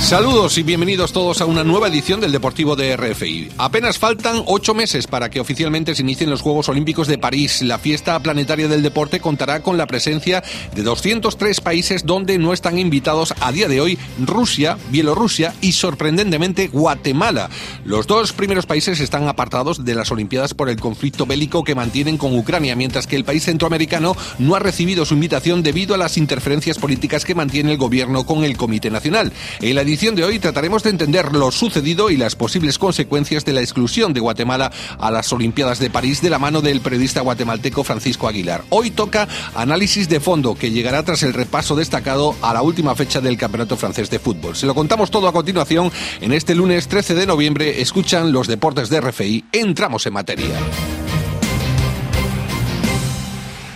Saludos y bienvenidos todos a una nueva edición del Deportivo de RFI. Apenas faltan ocho meses para que oficialmente se inicien los Juegos Olímpicos de París. La fiesta planetaria del deporte contará con la presencia de 203 países donde no están invitados a día de hoy Rusia, Bielorrusia y sorprendentemente Guatemala. Los dos primeros países están apartados de las Olimpiadas por el conflicto bélico que mantienen con Ucrania, mientras que el país centroamericano no ha recibido su invitación debido a las interferencias políticas que mantiene el gobierno con el Comité Nacional. En la edición de hoy trataremos de entender lo sucedido y las posibles consecuencias de la exclusión de Guatemala a las Olimpiadas de París de la mano del periodista guatemalteco Francisco Aguilar. Hoy toca análisis de fondo que llegará tras el repaso destacado a la última fecha del Campeonato Francés de Fútbol. Se lo contamos todo a continuación en este lunes 13 de noviembre. Escuchan los deportes de RFI. Entramos en materia.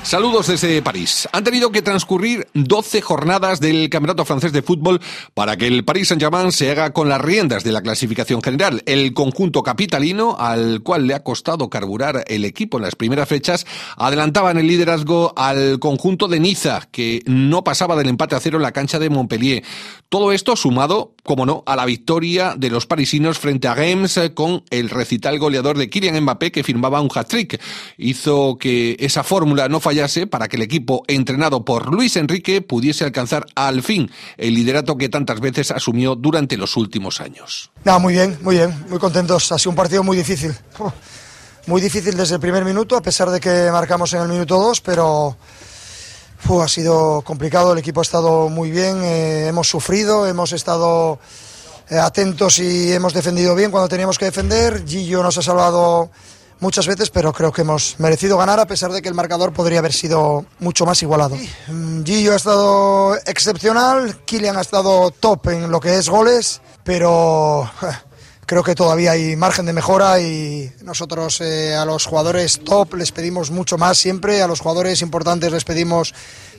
Saludos desde París. Han tenido que transcurrir 12 jornadas del Campeonato Francés de Fútbol para que el Paris Saint-Germain se haga con las riendas de la clasificación general. El conjunto capitalino, al cual le ha costado carburar el equipo en las primeras fechas, adelantaba en el liderazgo al conjunto de Niza, que no pasaba del empate a cero en la cancha de Montpellier. Todo esto sumado, como no, a la victoria de los parisinos frente a Reims con el recital goleador de Kylian Mbappé que firmaba un hat-trick. Hizo que esa fórmula no fallara para que el equipo entrenado por Luis Enrique pudiese alcanzar al fin el liderato que tantas veces asumió durante los últimos años. No, muy bien, muy bien, muy contentos. Ha sido un partido muy difícil. Muy difícil desde el primer minuto, a pesar de que marcamos en el minuto 2, pero ha sido complicado. El equipo ha estado muy bien, eh, hemos sufrido, hemos estado eh, atentos y hemos defendido bien cuando teníamos que defender. Gillo nos ha salvado muchas veces, pero creo que hemos merecido ganar a pesar de que el marcador podría haber sido mucho más igualado. Mm, Gillo ha estado excepcional, Kylian ha estado top en lo que es goles, pero creo que todavía hay margen de mejora y nosotros eh, a los jugadores top les pedimos mucho más siempre, a los jugadores importantes les pedimos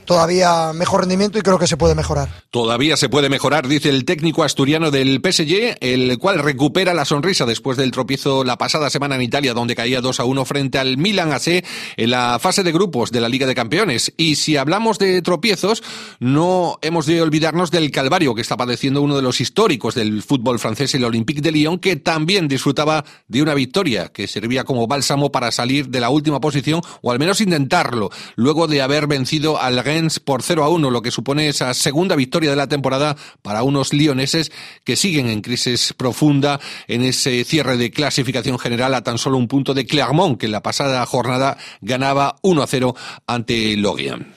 todavía mejor rendimiento y creo que se puede mejorar. Todavía se puede mejorar, dice el técnico asturiano del PSG, el cual recupera la sonrisa después del tropiezo la pasada semana en Italia, donde caía 2 a 1 frente al Milan AC en la fase de grupos de la Liga de Campeones. Y si hablamos de tropiezos, no hemos de olvidarnos del calvario que está padeciendo uno de los históricos del fútbol francés, el Olympique de Lyon, que también disfrutaba de una victoria que servía como bálsamo para salir de la última posición, o al menos intentarlo, luego de haber vencido al por 0 a 1, lo que supone esa segunda victoria de la temporada para unos lioneses que siguen en crisis profunda en ese cierre de clasificación general a tan solo un punto de Clermont, que en la pasada jornada ganaba 1 a 0 ante Lorient.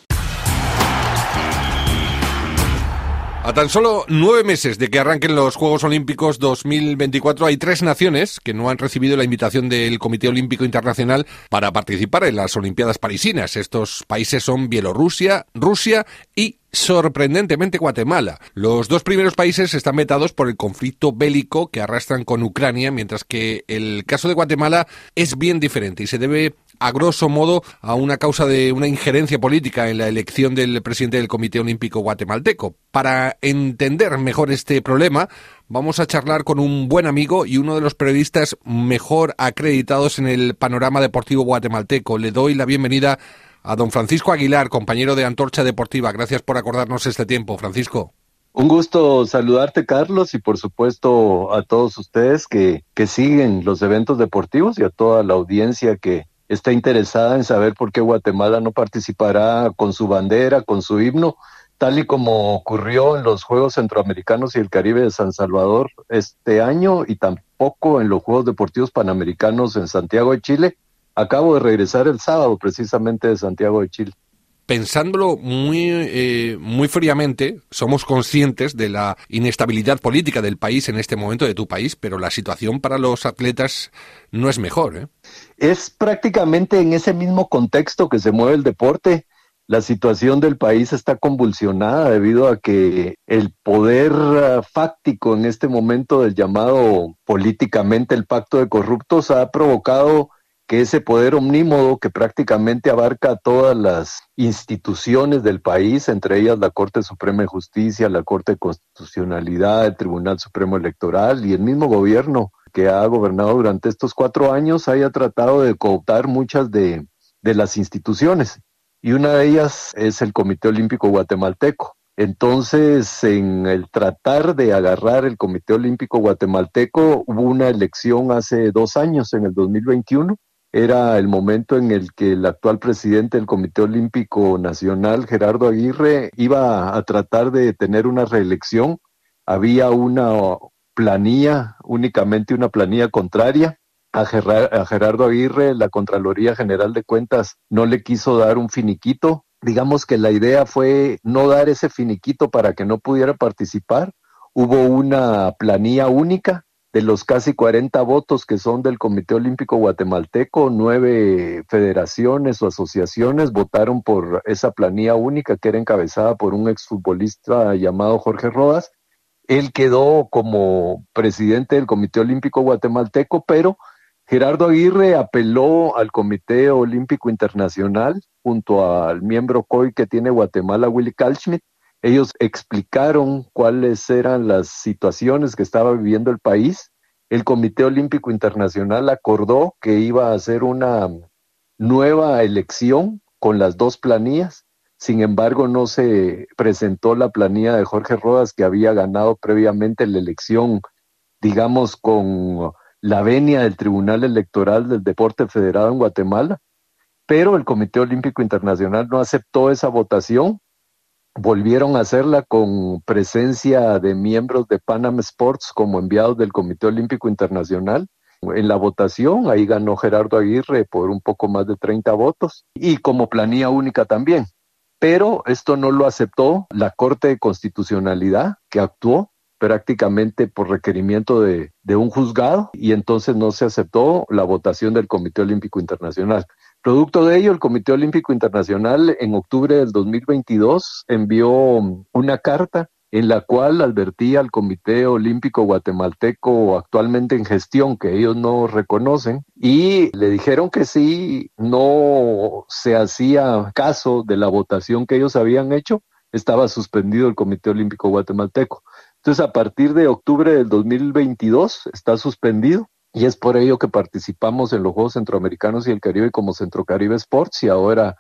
A tan solo nueve meses de que arranquen los Juegos Olímpicos 2024, hay tres naciones que no han recibido la invitación del Comité Olímpico Internacional para participar en las Olimpiadas Parisinas. Estos países son Bielorrusia, Rusia y sorprendentemente Guatemala. Los dos primeros países están vetados por el conflicto bélico que arrastran con Ucrania, mientras que el caso de Guatemala es bien diferente y se debe a grosso modo a una causa de una injerencia política en la elección del presidente del Comité Olímpico guatemalteco. Para entender mejor este problema, vamos a charlar con un buen amigo y uno de los periodistas mejor acreditados en el panorama deportivo guatemalteco. Le doy la bienvenida a don Francisco Aguilar, compañero de Antorcha Deportiva. Gracias por acordarnos este tiempo, Francisco. Un gusto saludarte, Carlos, y por supuesto a todos ustedes que, que siguen los eventos deportivos y a toda la audiencia que está interesada en saber por qué Guatemala no participará con su bandera, con su himno, tal y como ocurrió en los Juegos Centroamericanos y el Caribe de San Salvador este año y tampoco en los Juegos Deportivos Panamericanos en Santiago de Chile, Acabo de regresar el sábado precisamente de Santiago de Chile. Pensándolo muy, eh, muy fríamente, somos conscientes de la inestabilidad política del país en este momento, de tu país, pero la situación para los atletas no es mejor. ¿eh? Es prácticamente en ese mismo contexto que se mueve el deporte. La situación del país está convulsionada debido a que el poder ah, fáctico en este momento del llamado políticamente el pacto de corruptos ha provocado que ese poder omnímodo que prácticamente abarca todas las instituciones del país, entre ellas la Corte Suprema de Justicia, la Corte de Constitucionalidad, el Tribunal Supremo Electoral y el mismo gobierno que ha gobernado durante estos cuatro años, haya tratado de cooptar muchas de, de las instituciones. y una de ellas es el Comité Olímpico Guatemalteco. Entonces, en el tratar de agarrar el Comité Olímpico Guatemalteco, hubo una elección hace dos años, en el 2021. Era el momento en el que el actual presidente del Comité Olímpico Nacional, Gerardo Aguirre, iba a tratar de tener una reelección. Había una planilla, únicamente una planilla contraria. A, Gerardo Aguirre, la Contraloría General de Cuentas no le quiso dar un finiquito digamos que la idea fue no dar ese finiquito para que no pudiera participar. Hubo una planilla única de los casi 40 votos que son del Comité Olímpico Guatemalteco, nueve federaciones o asociaciones votaron por esa planilla única que era encabezada por un exfutbolista llamado Jorge Rodas. Él quedó como presidente del Comité Olímpico Guatemalteco, pero Gerardo Aguirre apeló al Comité Olímpico Internacional junto al miembro COI que tiene Guatemala, Willy Kalschmidt. Ellos explicaron cuáles eran las situaciones que estaba viviendo el país. El Comité Olímpico Internacional acordó que iba a hacer una nueva elección con las dos planillas. Sin embargo, no se presentó la planilla de Jorge Rodas que había ganado previamente la elección, digamos, con la venia del Tribunal Electoral del Deporte Federado en Guatemala, pero el Comité Olímpico Internacional no aceptó esa votación. Volvieron a hacerla con presencia de miembros de Panam Sports como enviados del Comité Olímpico Internacional. En la votación, ahí ganó Gerardo Aguirre por un poco más de 30 votos y como planilla única también. Pero esto no lo aceptó la Corte de Constitucionalidad, que actuó prácticamente por requerimiento de, un juzgado y entonces no se aceptó la votación del Comité Olímpico Internacional. Producto de ello, el Comité Olímpico Internacional en octubre del 2022 envió una carta en la cual advertía al Comité Olímpico Guatemalteco actualmente en gestión, que ellos no reconocen, y le dijeron que si no se hacía caso de la votación que ellos habían hecho, estaba suspendido el Comité Olímpico Guatemalteco. Entonces, a partir de octubre del 2022 está suspendido y es por ello que participamos en los Juegos Centroamericanos y el Caribe como Centrocaribe Sports y ahora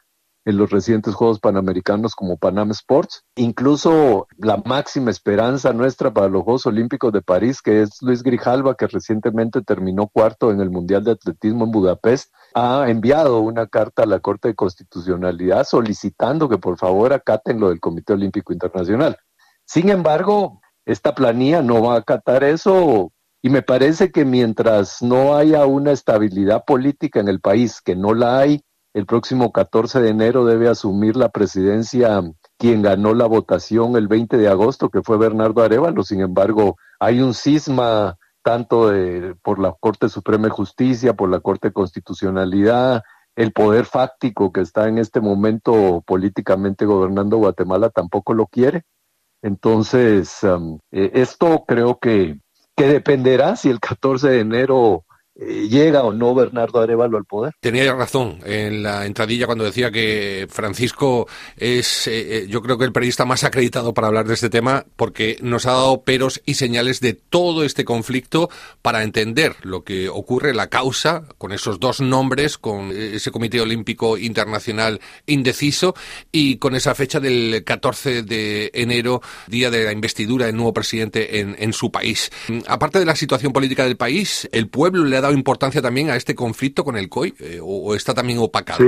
en los recientes Juegos Panamericanos como Panam Sports. Incluso la máxima esperanza nuestra para los Juegos Olímpicos de París, que es Luis Grijalva, que recientemente terminó cuarto en el Mundial de Atletismo en Budapest, ha enviado una carta a la Corte de Constitucionalidad solicitando que por favor acaten lo del Comité Olímpico Internacional. Sin embargo, esta planilla no va a acatar eso y me parece que mientras no haya una estabilidad política en el país, que no la hay, el próximo 14 de enero debe asumir la presidencia quien ganó la votación el 20 de agosto, que fue Bernardo Arevalo. Sin embargo, hay un cisma tanto de, por la Corte Suprema de Justicia, por la Corte de Constitucionalidad, el poder fáctico que está en este momento políticamente gobernando Guatemala tampoco lo quiere. Entonces, eh, esto creo que, que dependerá si el 14 de enero llega o no Bernardo Arevalo al poder. Tenía razón en la entradilla cuando decía que Francisco es, eh, eh, yo creo que el periodista más acreditado para hablar de este tema porque nos ha dado peros y señales de todo este conflicto para entender lo que ocurre, la causa, con esos dos nombres, con ese Comité Olímpico Internacional indeciso y con esa fecha del 14 de enero, día de la investidura del nuevo presidente en, en su país. Aparte de la situación política del país, el pueblo le ha dado importancia también a este conflicto con el COI eh, o, está también opacado?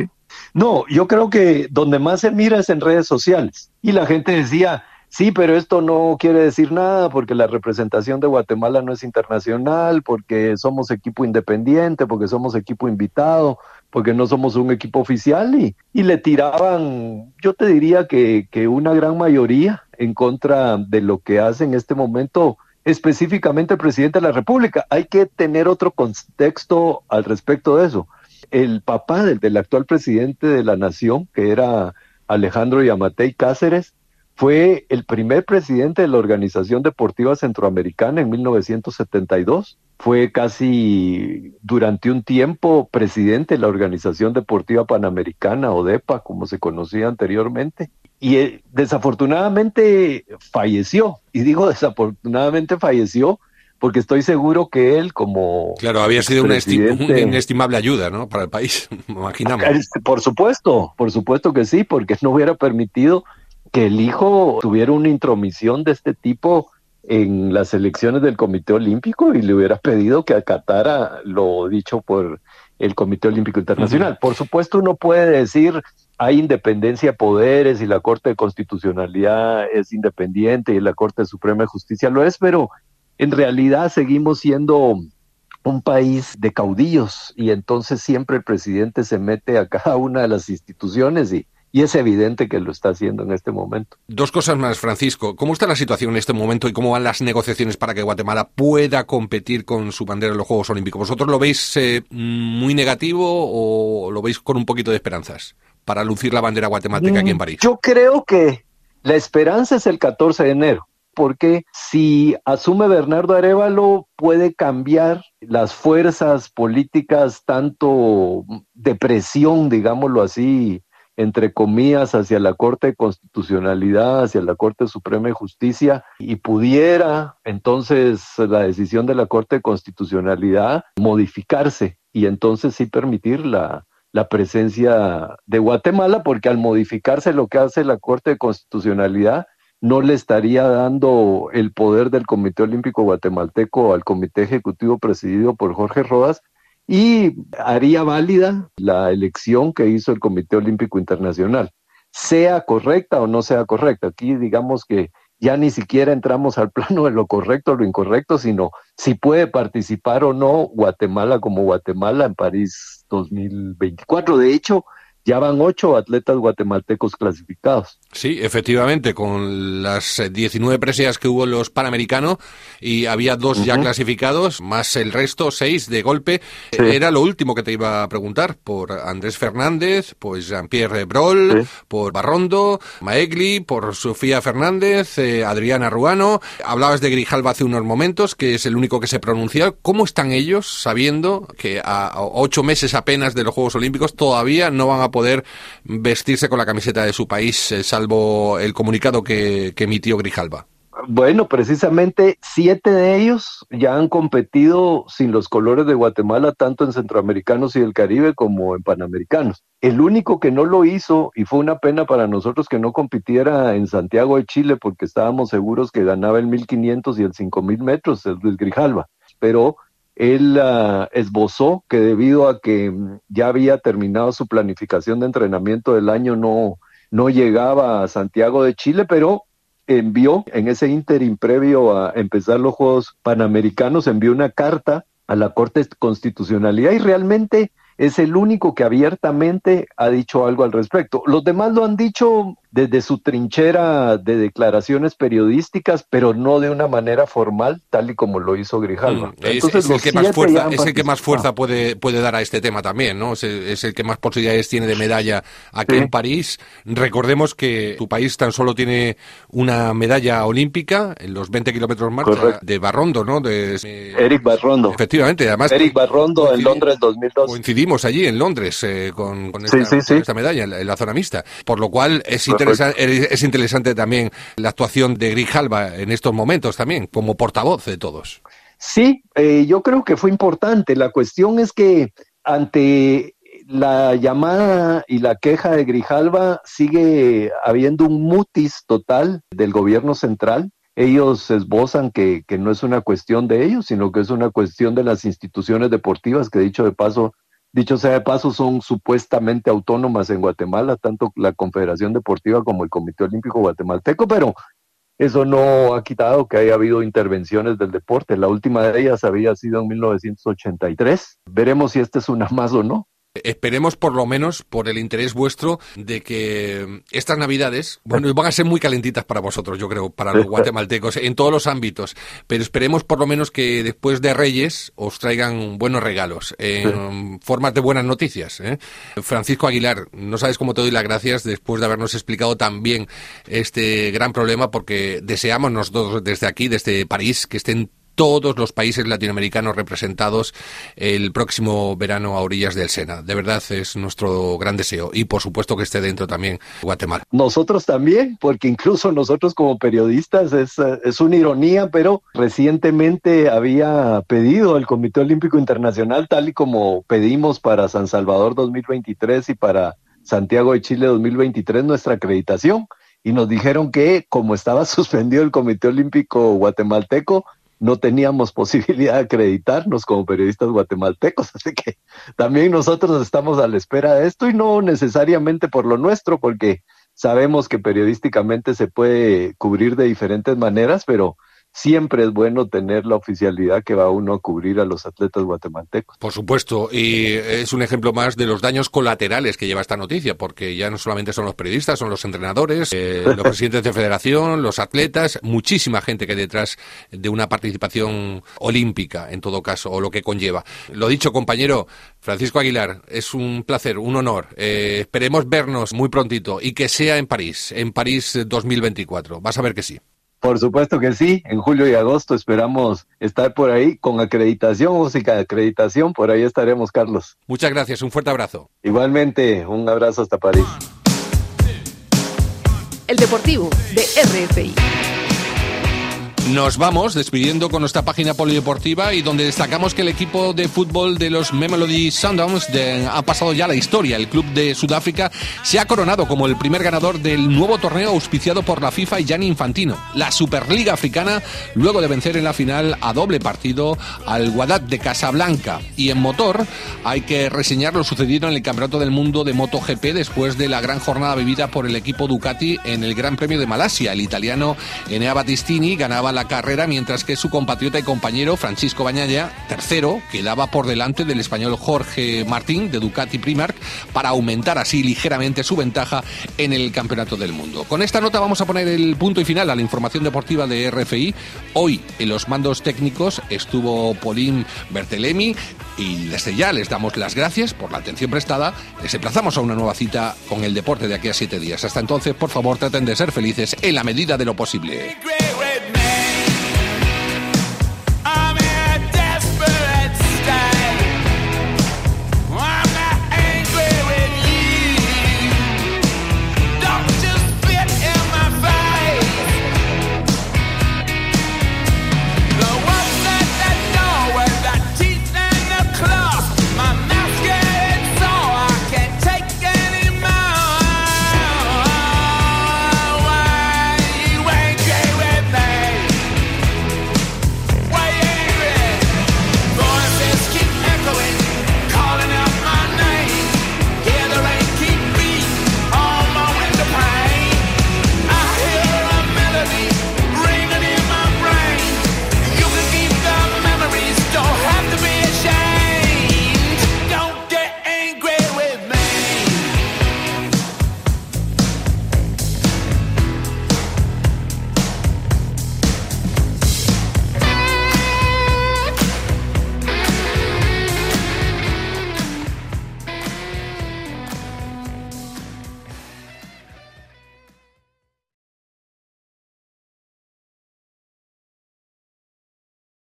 No, yo creo que donde más se mira es en redes sociales. Y la gente decía, sí, pero esto no quiere decir nada porque la representación de Guatemala no es internacional, porque somos equipo independiente, porque somos equipo invitado, porque no somos un equipo oficial y, y le tiraban, yo te diría que, que una gran mayoría en contra de lo que hace en este momento específicamente el presidente de la República. Hay que tener otro contexto al respecto de eso. El papá del, del actual presidente de la nación, que era Alejandro Yamatei Cáceres, fue el primer presidente de la Organización Deportiva Centroamericana en 1972. Fue casi durante un tiempo presidente de la Organización Deportiva Panamericana, ODEPA, como se conocía anteriormente y eh, desafortunadamente falleció. Y digo desafortunadamente falleció porque estoy seguro que él como... Claro, había sido una, inestimable ayuda, ¿no? Para el país, imaginamos. Por supuesto, por supuesto que sí, porque no hubiera permitido que el hijo tuviera una intromisión de este tipo en las elecciones del Comité Olímpico y le hubiera pedido que acatara lo dicho por el Comité Olímpico Internacional. Por supuesto, uno puede decir hay independencia de poderes y la Corte de Constitucionalidad es independiente y la Corte Suprema de Justicia lo es, pero en realidad seguimos siendo un país de caudillos y entonces siempre el presidente se mete a cada una de las instituciones y, y es evidente que lo está haciendo en este momento. Dos cosas más, Francisco. ¿Cómo está la situación en este momento y cómo van las negociaciones para que Guatemala pueda competir con su bandera en los Juegos Olímpicos? ¿Vosotros lo veis eh, muy negativo o lo veis con un poquito de esperanzas para lucir la bandera guatemalteca aquí en mm, París? Yo creo que la esperanza es el 14 de enero porque si asume Bernardo Arevalo puede cambiar las fuerzas políticas tanto de presión, digámoslo así, entre comillas, hacia la Corte de Constitucionalidad, hacia la Corte Suprema de Justicia, y pudiera entonces la decisión de la Corte de Constitucionalidad modificarse y entonces sí permitir la, la presencia de Guatemala, porque al modificarse lo que hace la Corte de Constitucionalidad no le estaría dando el poder del Comité Olímpico Guatemalteco al Comité Ejecutivo presidido por Jorge Rodas y haría válida la elección que hizo el Comité Olímpico Internacional, sea correcta o no sea correcta. Aquí digamos que ya ni siquiera entramos al plano de lo correcto o lo incorrecto, sino si puede participar o no Guatemala como Guatemala en París 2024. De hecho, ya van ocho atletas guatemaltecos clasificados. Sí, efectivamente, con las 19 preseas que hubo en los Panamericanos y había dos ya clasificados, más el resto, seis de golpe. Era lo último que te iba a preguntar, por Andrés Fernández, pues Jean-Pierre Brol, por Barrondo, Maegli, por Sofía Fernández, eh, Adriana Ruano. Hablabas de Grijalva hace unos momentos, que es el único que se pronuncia. ¿Cómo están ellos sabiendo que a ocho meses apenas de los Juegos Olímpicos todavía no van a poder vestirse con la camiseta de su país, eh, salvo el comunicado que, que emitió Grijalva? Bueno, precisamente siete de ellos ya han competido sin los colores de Guatemala, tanto en Centroamericanos y el Caribe como en Panamericanos. El único que no lo hizo, y fue una pena para nosotros que no compitiera en Santiago de Chile, porque estábamos seguros que ganaba el 1500 y el 5000 metros, el Luis Grijalva. Pero él ah, esbozó que debido a que mm, ya había terminado su planificación de entrenamiento del año, no, no llegaba a Santiago de Chile, pero envió en ese ínterin previo a empezar los Juegos Panamericanos, envió una carta a la Corte de Constitucionalidad y realmente es el único que abiertamente ha dicho algo al respecto. Los demás lo han dicho desde su trinchera de declaraciones periodísticas, pero no de una manera formal, tal y como lo hizo Grijalva. Mm, es, el que más fuerza, es el que más fuerza puede, puede dar a este tema también, ¿no? Es, el que más posibilidades tiene de medalla aquí en París. Recordemos que tu país tan solo tiene una medalla olímpica en los 20 kilómetros más de Barrondo, ¿no? De, Eric Barrondo. Efectivamente, además. Eric Barrondo en Londres 2002. Coincidimos allí en Londres eh, con, esta, medalla en la, zona mixta, por lo cual es es interesante también la actuación de Grijalva en estos momentos también, como portavoz de todos. Sí, eh, yo creo que fue importante. La cuestión es que ante la llamada y la queja de Grijalva sigue habiendo un mutis total del gobierno central. Ellos esbozan que, que no es una cuestión de ellos, sino que es una cuestión de las instituciones deportivas, que dicho de paso Dicho sea de paso, son supuestamente autónomas en Guatemala, tanto la Confederación Deportiva como el Comité Olímpico Guatemalteco, pero eso no ha quitado que haya habido intervenciones del deporte. La última de ellas había sido en 1983. Veremos si esta es una más o no. Esperemos por lo menos por el interés vuestro de que estas navidades, bueno, van a ser muy calentitas para vosotros, yo creo, para los guatemaltecos, en todos los ámbitos, pero esperemos por lo menos que después de Reyes os traigan buenos regalos, en formas de buenas noticias. ¿eh? Francisco Aguilar, no sabes cómo te doy las gracias después de habernos explicado también este gran problema, porque deseamos nosotros desde aquí, desde París, que estén todos los países latinoamericanos representados el próximo verano a orillas del Sena. De verdad es nuestro gran deseo y por supuesto que esté dentro también Guatemala. Nosotros también, porque incluso nosotros como periodistas es, es una ironía, pero recientemente había pedido el Comité Olímpico Internacional, tal y como pedimos para San Salvador 2023 y para Santiago de Chile 2023 nuestra acreditación y nos dijeron que como estaba suspendido el Comité Olímpico guatemalteco, no teníamos posibilidad de acreditarnos como periodistas guatemaltecos, así que también nosotros estamos a la espera de esto y no necesariamente por lo nuestro, porque sabemos que periodísticamente se puede cubrir de diferentes maneras, pero siempre es bueno tener la oficialidad que va uno a cubrir a los atletas guatemaltecos. Por supuesto, y es un ejemplo más de los daños colaterales que lleva esta noticia, porque ya no solamente son los periodistas, son los entrenadores, eh, los presidentes de federación, los atletas, muchísima gente que hay detrás de una participación olímpica, en todo caso, o lo que conlleva. Lo dicho, compañero Francisco Aguilar, es un placer, un honor. Eh, esperemos vernos muy prontito y que sea en París, en París 2024. Vas a ver que sí. Por supuesto que sí, en julio y agosto esperamos estar por ahí con acreditación, música de acreditación, por ahí estaremos, Carlos. Muchas gracias, un fuerte abrazo. Igualmente, un abrazo hasta París. El Deportivo de RFI. Nos vamos despidiendo con nuestra página polideportiva y donde destacamos que el equipo de fútbol de los Mamelody Sundowns ha pasado ya la historia. El club de Sudáfrica se ha coronado como el primer ganador del nuevo torneo auspiciado por la FIFA y Gianni Infantino, la Superliga Africana, luego de vencer en la final a doble partido al Guadat de Casablanca. Y en motor hay que reseñar lo sucedido en el Campeonato del Mundo de MotoGP después de la gran jornada vivida por el equipo Ducati en el Gran Premio de Malasia. El italiano Enea Battistini ganaba la carrera, mientras que su compatriota y compañero Francisco Bañaya, tercero, quedaba por delante del español Jorge Martín de Ducati Primark para aumentar así ligeramente su ventaja en el Campeonato del Mundo. Con esta nota vamos a poner el punto y final a la información deportiva de RFI. Hoy en los mandos técnicos estuvo Pauline Bertelemi y desde ya les damos las gracias por la atención prestada. Les emplazamos a una nueva cita con el deporte de aquí a siete días. Hasta entonces, por favor, traten de ser felices en la medida de lo posible.